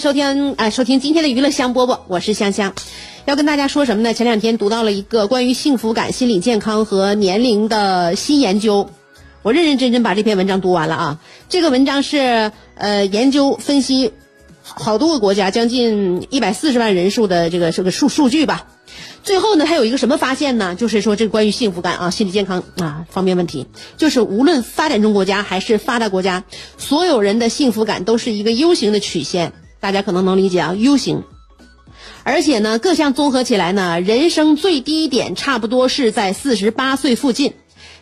收听啊、收听今天的娱乐香饽饽，我是香香。要跟大家说什么呢？前两天读到了一个关于幸福感、心理健康和年龄的新研究，我认认真真把这篇文章读完了啊。这个文章是呃研究分析好多个国家将近一百四十万人数的这个这个数数据吧。最后呢，还有一个什么发现呢？就是说这个关于幸福感啊、心理健康啊方面问题，就是无论发展中国家还是发达国家，所有人的幸福感都是一个 U 型的曲线，大家可能能理解啊，U 型。而且呢，各项综合起来呢，人生最低点差不多是在四十八岁附近。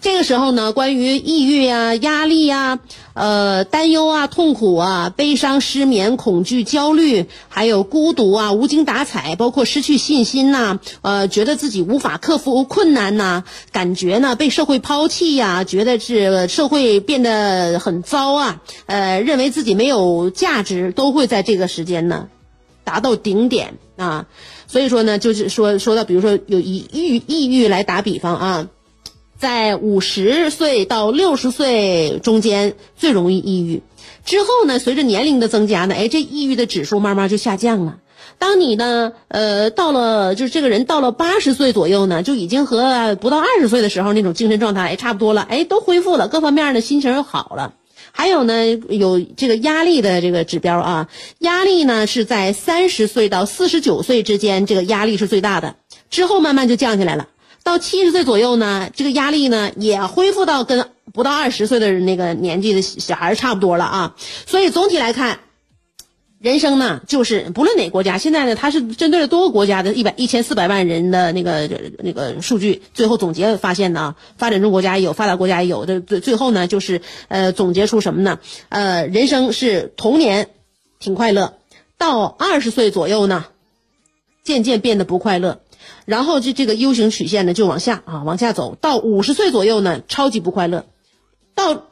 这个时候呢，关于抑郁啊、压力啊、呃、担忧啊、痛苦啊、悲伤、失眠、恐惧、焦虑，还有孤独啊、无精打采，包括失去信心呐、呃，觉得自己无法克服困难呐、感觉呢被社会抛弃呀、觉得是社会变得很糟啊，呃，认为自己没有价值，都会在这个时间呢达到顶点啊。所以说呢，就是说说到，比如说有以抑抑郁来打比方啊。在五十岁到六十岁中间最容易抑郁，之后呢，随着年龄的增加呢，哎，这抑郁的指数慢慢就下降了。当你呢，呃，到了就是这个人到了八十岁左右呢，就已经和不到二十岁的时候那种精神状态哎差不多了，哎，都恢复了，各方面的心情又好了。还有呢，有这个压力的这个指标啊，压力呢是在三十岁到四十九岁之间，这个压力是最大的，之后慢慢就降下来了。到七十岁左右呢，这个压力呢也恢复到跟不到二十岁的那个年纪的小孩差不多了啊。所以总体来看，人生呢就是不论哪个国家，现在呢它是针对了多个国家的一百一千四百万人的那个那个数据，最后总结发现呢，发展中国家也有，发达国家也有。这最最后呢就是呃总结出什么呢？呃，人生是童年挺快乐，到二十岁左右呢，渐渐变得不快乐。然后这这个 U 型曲线呢就往下啊往下走，到五十岁左右呢超级不快乐，到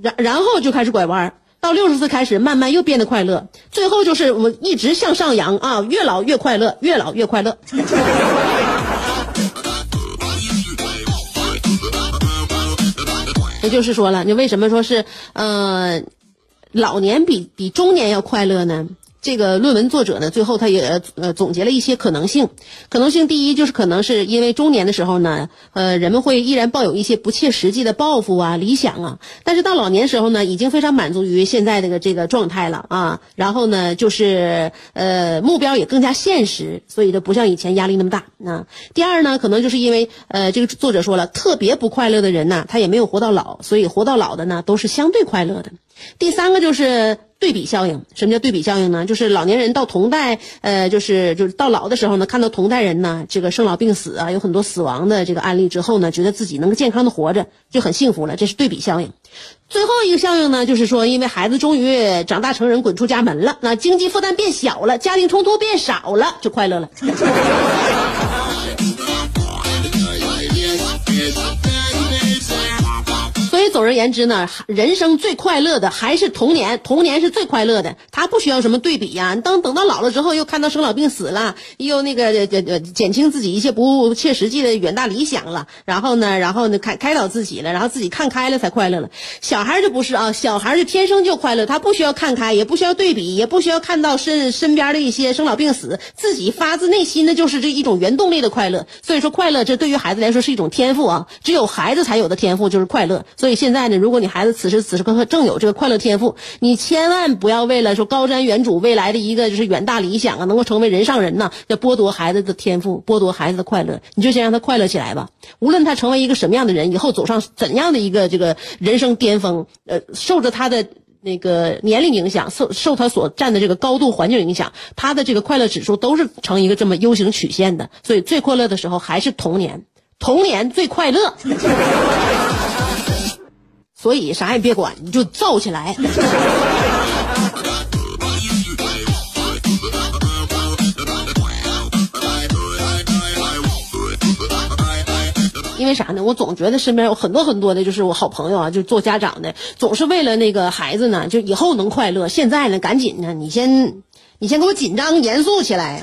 然然后就开始拐弯儿，到六十岁开始慢慢又变得快乐，最后就是我们一直向上扬啊，越老越快乐，越老越快乐。也就是说了，你为什么说是呃老年比比中年要快乐呢？这个论文作者呢，最后他也呃总结了一些可能性。可能性第一就是可能是因为中年的时候呢，呃，人们会依然抱有一些不切实际的抱负啊、理想啊，但是到老年时候呢，已经非常满足于现在这个这个状态了啊。然后呢，就是呃目标也更加现实，所以就不像以前压力那么大。啊，第二呢，可能就是因为呃这个作者说了，特别不快乐的人呢，他也没有活到老，所以活到老的呢都是相对快乐的。第三个就是对比效应。什么叫对比效应呢？就是老年人到同代，呃，就是就是到老的时候呢，看到同代人呢，这个生老病死啊，有很多死亡的这个案例之后呢，觉得自己能够健康的活着，就很幸福了。这是对比效应。最后一个效应呢，就是说，因为孩子终于长大成人，滚出家门了，那经济负担变小了，家庭冲突变少了，就快乐了。总而言之呢，人生最快乐的还是童年，童年是最快乐的，他不需要什么对比呀、等等到老了之后，又看到生老病死了，又那个呃呃减轻自己一些不切实际的远大理想了，然后呢，然后呢开开导自己了，然后自己看开了才快乐了。小孩就不是啊，小孩是天生就快乐，他不需要看开，也不需要对比，也不需要看到身身边的一些生老病死，自己发自内心的就是这一种原动力的快乐。所以说，快乐这对于孩子来说是一种天赋啊，只有孩子才有的天赋就是快乐。所以现现在呢，如果你孩子此时此刻正有这个快乐天赋，你千万不要为了说高瞻远瞩未来的一个就是远大理想啊，能够成为人上人呐，要剥夺孩子的天赋，剥夺孩子的快乐。你就先让他快乐起来吧。无论他成为一个什么样的人，以后走上怎样的一个这个人生巅峰，呃，受着他的。那个年龄影响，受受他所占的这个高度环境影响，他的这个快乐指数都是呈一个这么 U 型曲线的，所以最快乐的时候还是童年，童年最快乐。所以啥也别管，你就造起来。因为啥呢？我总觉得身边有很多很多的，就是我好朋友啊，就做家长的，总是为了那个孩子呢，就以后能快乐。现在呢，赶紧呢，你先，你先给我紧张严肃起来，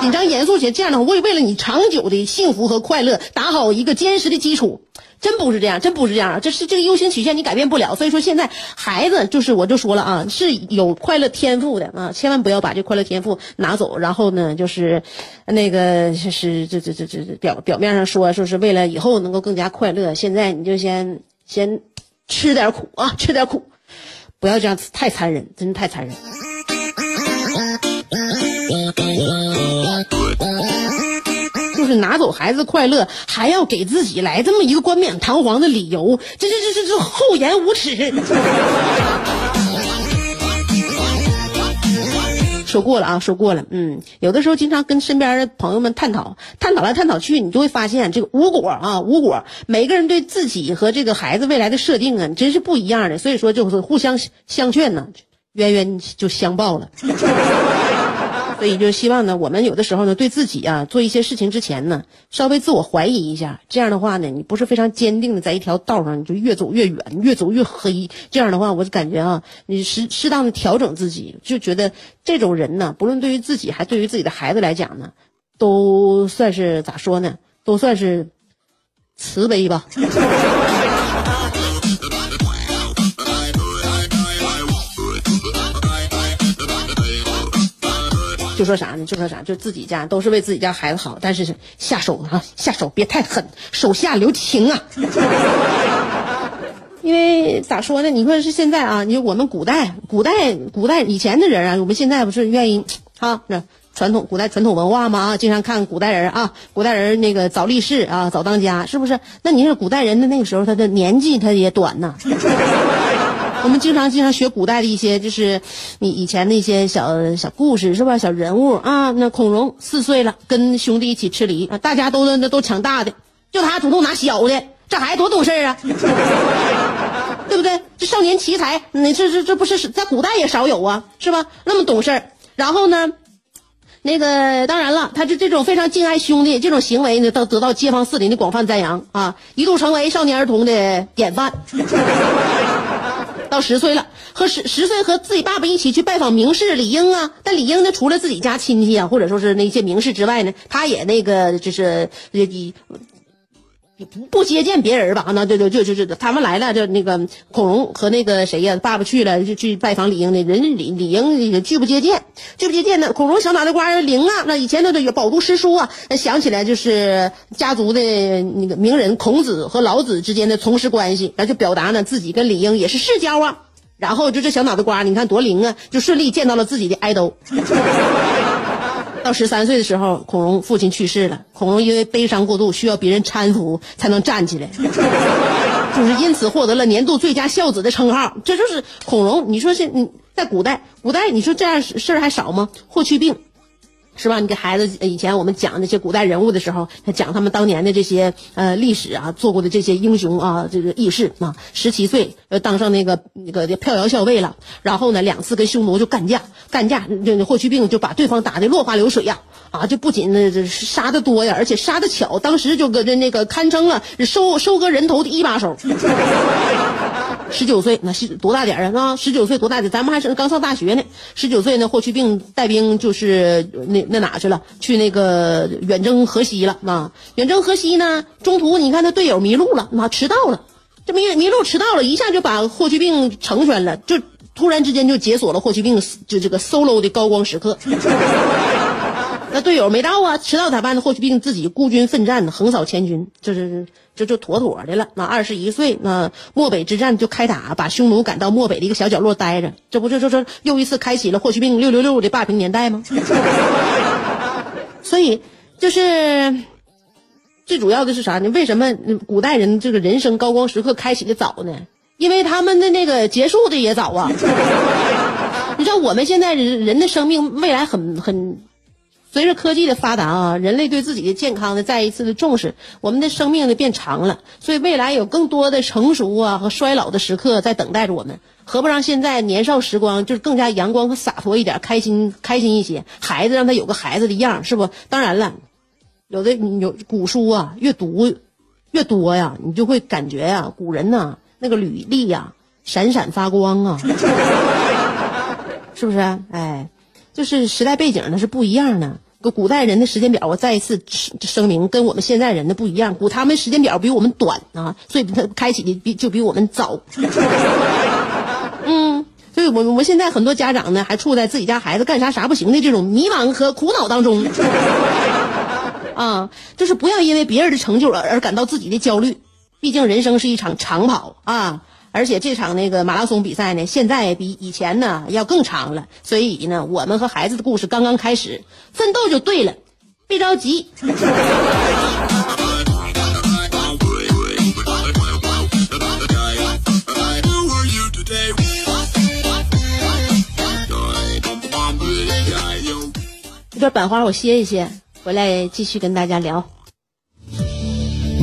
紧张严肃起来，这样的话，为为了你长久的幸福和快乐打好一个坚实的基础。真不是这样，真不是这样，这是这个 U 型曲线你改变不了。所以说现在孩子就是我就说了啊，是有快乐天赋的啊，千万不要把这快乐天赋拿走。然后呢，就是那个就是这这这这表表面上说说是为了以后能够更加快乐，现在你就先先吃点苦啊，吃点苦，不要这样太残忍，真的太残忍。就是拿走孩子快乐，还要给自己来这么一个冠冕堂皇的理由，这这这这这厚颜无耻。说过了啊，说过了。嗯，有的时候经常跟身边的朋友们探讨，探讨来探讨去，你就会发现这个无果啊，无果。每个人对自己和这个孩子未来的设定啊，真是不一样的。所以说，就是互相相劝呢，冤冤就相报了。所以就希望呢，我们有的时候呢，对自己啊做一些事情之前呢，稍微自我怀疑一下。这样的话呢，你不是非常坚定的在一条道上，你就越走越远，越走越黑。这样的话，我就感觉啊，你适适当的调整自己，就觉得这种人呢，不论对于自己还对于自己的孩子来讲呢，都算是咋说呢？都算是慈悲吧。就说啥呢？就说啥？就自己家都是为自己家孩子好，但是下手啊，下手别太狠，手下留情啊。因为咋说呢？你说是现在啊？你说我们古代、古代、古代以前的人啊，我们现在不是愿意啊？那传统古代传统文化嘛啊，经常看古代人啊，古代人那个早立誓啊，早当家，是不是？那你说古代人的那个时候，他的年纪他也短呐。我们经常经常学古代的一些，就是你以前那些小小故事，是吧？小人物啊，那孔融四岁了，跟兄弟一起吃梨，大家都那都抢大的，就他主动拿小的，这孩子多懂事啊，对不对？这少年奇才，你这这这不是在古代也少有啊，是吧？那么懂事然后呢，那个当然了，他就这种非常敬爱兄弟这种行为呢，得得到街坊四邻的广泛赞扬啊，一度成为少年儿童的典范。到十岁了，和十十岁和自己爸爸一起去拜访名士李英啊。但李英呢，除了自己家亲戚啊，或者说是那些名士之外呢，他也那个就是你不不接见别人吧？那对对，就就就他们来了，就那个孔融和那个谁呀，爸爸去了就去拜访李英的，人李李英也拒不接见，拒不接见呢。孔融小脑袋瓜灵啊，那以前都得饱读诗书啊，想起来就是家族的那个名人孔子和老子之间的从师关系，那就表达呢自己跟李英也是世交啊。然后就这小脑袋瓜，你看多灵啊，就顺利见到了自己的爱豆。到十三岁的时候，孔融父亲去世了。孔融因为悲伤过度，需要别人搀扶才能站起来，就是因此获得了年度最佳孝子的称号。这就是孔融。你说现你在古代，古代你说这样事儿还少吗？霍去病。是吧？你给孩子以前我们讲那些古代人物的时候，讲他们当年的这些呃历史啊，做过的这些英雄啊，这个义士啊，十七岁呃当上那个那个票摇校尉了，然后呢两次跟匈奴就干架，干架这霍去病就把对方打得落花流水呀，啊，就不仅那这杀的多呀，而且杀的巧，当时就搁这那个堪称了收收割人头的一把手。十九岁那是多大点儿啊？十九岁多大点？咱们还是刚上大学呢。十九岁呢，霍去病带兵就是那那哪去了？去那个远征河西了啊！远征河西呢，中途你看他队友迷路了，那迟到了。这迷迷路迟到了，一下就把霍去病成全了，就突然之间就解锁了霍去病就这个 solo 的高光时刻。那队友没到啊，迟到咋办呢？霍去病自己孤军奋战，横扫千军，这是这就妥妥的了。那二十一岁，那漠北之战就开打，把匈奴赶到漠北的一个小角落待着，这不就就说又一次开启了霍去病六六六的霸屏年代吗？所以就是最主要的是啥呢？为什么古代人这个人生高光时刻开启的早呢？因为他们的那个结束的也早啊。你知道我们现在人人的生命未来很很，随着科技的发达啊，人类对自己的健康呢再一次的重视，我们的生命呢变长了，所以未来有更多的成熟啊和衰老的时刻在等待着我们。何不让现在年少时光就是更加阳光和洒脱一点，开心开心一些？孩子让他有个孩子的样，是不？当然了，有的有古书啊，越读越多呀，你就会感觉呀，古人呐那个履历呀闪闪发光啊。是不是？哎，就是时代背景呢是不一样的。古古代人的时间表，我再一次声明，跟我们现在人的不一样。古他们时间表比我们短啊，所以他开启的比就比我们早。嗯，所以我我们现在很多家长呢，还处在自己家孩子干啥啥不行的这种迷茫和苦恼当中。啊，就是不要因为别人的成就而而感到自己的焦虑。毕竟人生是一场长跑啊。而且这场那个马拉松比赛呢，现在比以前呢要更长了，所以呢，我们和孩子的故事刚刚开始，奋斗就对了，别着急。这段板花我歇一歇，回来继续跟大家聊。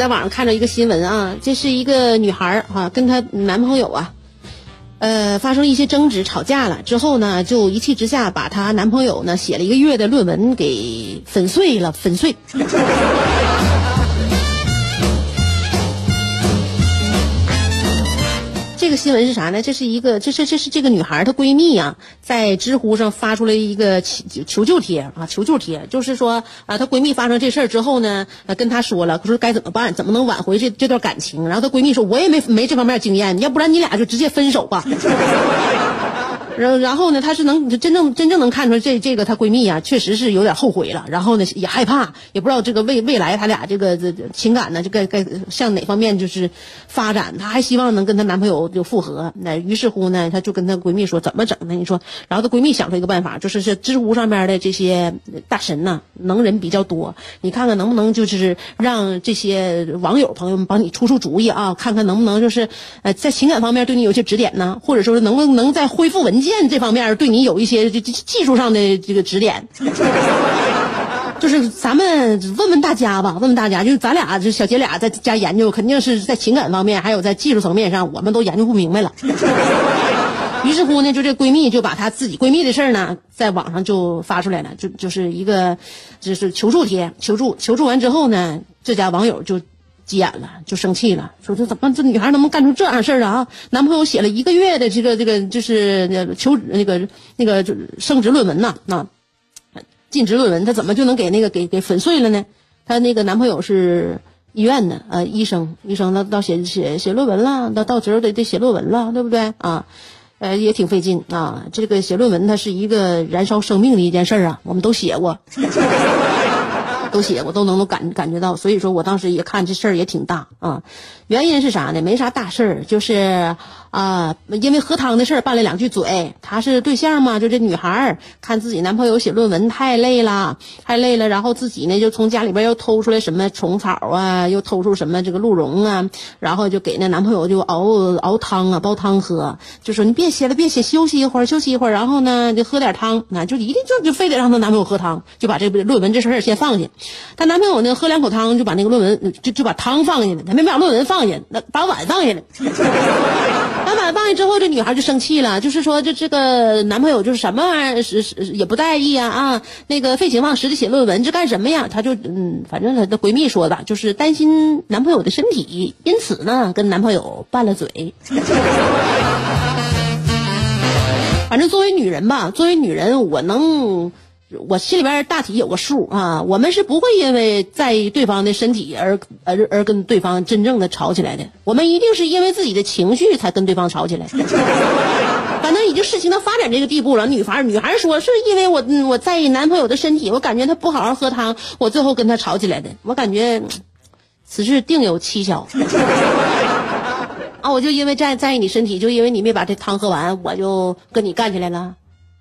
在网上看到一个新闻啊，这是一个女孩儿哈，跟她男朋友啊，呃，发生一些争执，吵架了之后呢，就一气之下把她男朋友呢写了一个月的论文给粉碎了，粉碎。这个新闻是啥呢？这是一个，这是这是这个女孩她闺蜜呀，在知乎上发出来一个求求救贴啊，求救贴，就是说啊，她闺蜜发生这事儿之后呢，跟她说了，说该怎么办，怎么能挽回这这段感情。然后她闺蜜说，我也没没这方面经验，要不然你俩就直接分手吧。然然后呢，她是能真正真正能看出来，这这个她闺蜜啊，确实是有点后悔了。然后呢，也害怕，也不知道这个未未来她俩这个这情感呢，就该该向哪方面就是发展。她还希望能跟她男朋友就复合。那于是乎呢，她就跟她闺蜜说怎么整呢？你说，然后她闺蜜想出一个办法，就是是知乎上面的这些大神呐，能人比较多，你看看能不能就是让这些网友朋友们帮你出出主意啊，看看能不能就是呃在情感方面对你有些指点呢，或者说是能不能在恢复文件。这方面对你有一些这技术上的这个指点，就是咱们问问大家吧，问问大家，就是咱俩这小姐俩在家研究，肯定是在情感方面，还有在技术层面上，我们都研究不明白了。于是乎呢，就这闺蜜就把她自己闺蜜的事儿呢，在网上就发出来了，就就是一个就是求助帖，求助求助完之后呢，这家网友就。急眼了，就生气了，说这怎么这女孩能不能干出这样事儿啊？男朋友写了一个月的这个这个就是求职那个那个就升职论文呐，那尽职论文，他怎么就能给那个给给粉碎了呢？她那个男朋友是医院的呃医生，医生那到写写写论文了，到到时候得得写论文了，对不对啊？呃，也挺费劲啊。这个写论文，它是一个燃烧生命的一件事儿啊，我们都写过。都写我，都能够感感觉到，所以说我当时一看这事儿也挺大啊。原因是啥呢？没啥大事儿，就是啊，因为喝汤的事儿拌了两句嘴。他是对象嘛，就这女孩儿看自己男朋友写论文太累了，太累了，然后自己呢就从家里边又偷出来什么虫草啊，又偷出什么这个鹿茸啊，然后就给那男朋友就熬熬汤啊，煲汤喝，就说你别写了，别写，休息一会儿，休息一会儿，然后呢就喝点汤，那就一定就就非得让她男朋友喝汤，就把这个论文这事儿先放下。她男朋友呢喝两口汤就把那个论文就就把汤放下了，他没把论文放。下，那把碗放下了。把碗放下之后，这女孩就生气了，就是说，这这个男朋友就是什么玩意儿，是是也不在意啊啊，那个废寝忘食的写论文，这干什么呀？她就嗯，反正她的闺蜜说的，就是担心男朋友的身体，因此呢，跟男朋友拌了嘴。反正作为女人吧，作为女人，我能。我心里边大体有个数啊，我们是不会因为在意对方的身体而而而跟对方真正的吵起来的，我们一定是因为自己的情绪才跟对方吵起来。反正已经事情到发展这个地步了，女孩女孩说是因为我我在意男朋友的身体，我感觉他不好好喝汤，我最后跟他吵起来的。我感觉此事定有蹊跷 啊！我就因为在在意你身体，就因为你没把这汤喝完，我就跟你干起来了。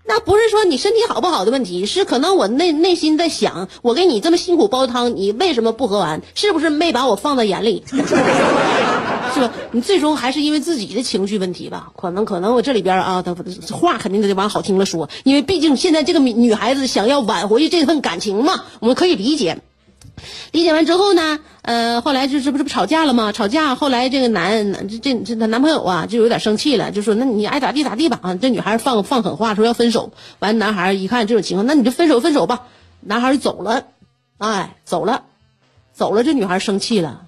那不是说你身体好不好的问题，是可能我内内心在想，我给你这么辛苦煲汤，你为什么不喝完？是不是没把我放在眼里？是吧？你最终还是因为自己的情绪问题吧？可能可能我这里边啊，话肯定得往好听了说，因为毕竟现在这个女孩子想要挽回这份感情嘛，我们可以理解。理解完之后呢，呃，后来就这不是不吵架了吗？吵架，后来这个男这这这男朋友啊，就有点生气了，就说：“那你爱咋地咋地吧。”啊，这女孩放放狠话，说要分手。完，男孩一看这种情况，那你就分手分手吧。男孩就走了，哎，走了，走了。这女孩生气了，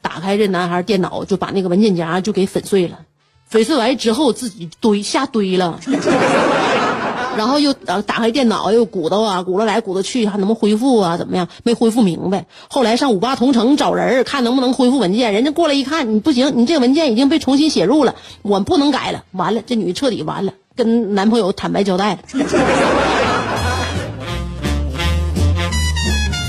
打开这男孩电脑，就把那个文件夹就给粉碎了。粉碎完之后，自己堆下堆了。然后又打开电脑又鼓捣啊，鼓捣来鼓捣去，还能不能恢复啊？怎么样？没恢复明白。后来上五八同城找人看能不能恢复文件。人家过来一看，你不行，你这个文件已经被重新写入了，我不能改了。完了，这女的彻底完了，跟男朋友坦白交代了。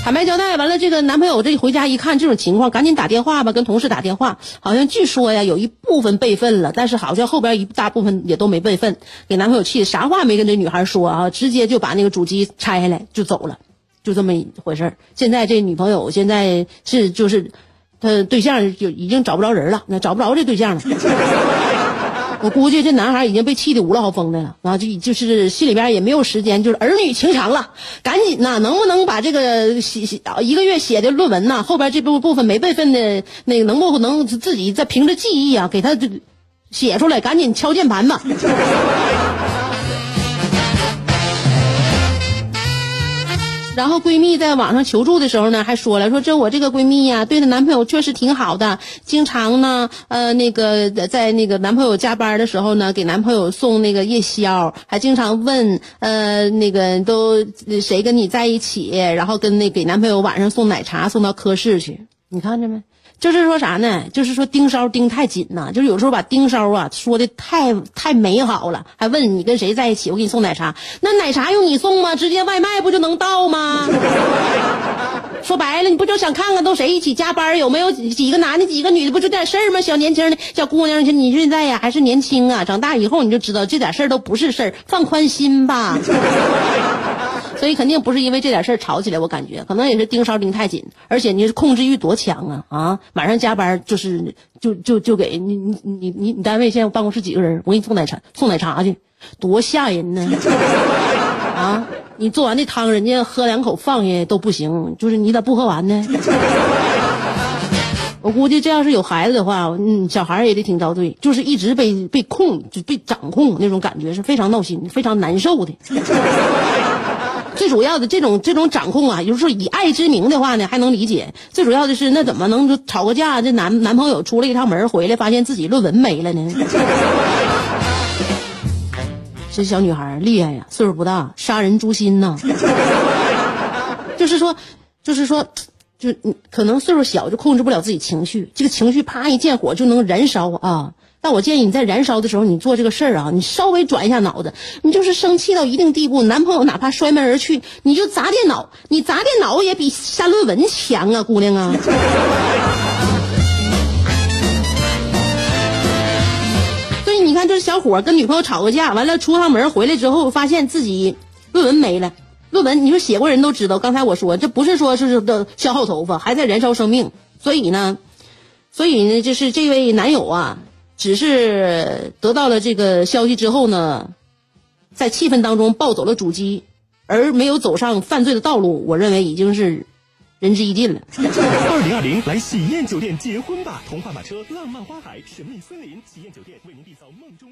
坦白交代完了，这个男朋友这回家一看这种情况，赶紧打电话吧，跟同事打电话。好像据说呀，有一部分备份了，但是好像后边一大部分也都没备份，给男朋友气的，啥话没跟这女孩说啊，直接就把那个主机拆下来就走了，就这么一回事现在这女朋友现在是就是他对象就已经找不着人了，那找不着这对象了。我估计这男孩已经被气得五了好疯的了，然后就就是心里边也没有时间，就是儿女情长了，赶紧呐，能不能把这个写写一个月写的论文呐，后边这部部分没备份的那个，能不能自己再凭着记忆啊，给他写出来，赶紧敲键盘吧。然后闺蜜在网上求助的时候呢，还说了说这我这个闺蜜呀，对她男朋友确实挺好的，经常呢，呃，那个在那个男朋友加班的时候呢，给男朋友送那个夜宵，还经常问，呃，那个都谁跟你在一起，然后跟那给男朋友晚上送奶茶送到科室去，你看着没？就是说啥呢？就是说盯梢盯太紧呐，就是有时候把盯梢啊说的太太美好了，还问你跟谁在一起，我给你送奶茶，那奶茶用你送吗？直接外卖不就能到吗？说白了，你不就想看看都谁一起加班，有没有几个男的几个女的，不就点事儿吗？小年轻的小姑娘，你现在呀还是年轻啊，长大以后你就知道这点事儿都不是事儿，放宽心吧。所以肯定不是因为这点事儿吵起来，我感觉可能也是盯梢盯太紧，而且你是控制欲多强啊啊！晚上加班就是就就就给你你你你你单位现在办公室几个人，我给你送奶茶送奶茶去，多吓人呢！啊，你做完那汤人家喝两口放下都不行，就是你咋不喝完呢？我估计这要是有孩子的话，嗯，小孩也得挺遭罪，就是一直被被控就被掌控那种感觉是非常闹心、非常难受的。最主要的这种这种掌控啊，有时候以爱之名的话呢，还能理解。最主要的是，那怎么能吵个架？这男男朋友出了一趟门回来，发现自己论文没了呢？这小女孩厉害呀，岁数不大，杀人诛心呐。就是说，就是说，就可能岁数小就控制不了自己情绪，这个情绪啪一见火就能燃烧啊。但我建议你在燃烧的时候，你做这个事儿啊，你稍微转一下脑子，你就是生气到一定地步，男朋友哪怕摔门而去，你就砸电脑，你砸电脑也比删论文强啊，姑娘啊。所以你看，这小伙跟女朋友吵个架，完了出趟门回来之后，发现自己论文没了。论文，你说写过人都知道，刚才我说这不是说是的消耗头发，还在燃烧生命。所以呢，所以呢，就是这位男友啊。只是得到了这个消息之后呢，在气氛当中抱走了主机，而没有走上犯罪的道路。我认为已经是仁至义尽了。二零二零来喜宴酒店结婚吧！童话马车、浪漫花海、神秘森林，喜宴酒店为您缔造梦中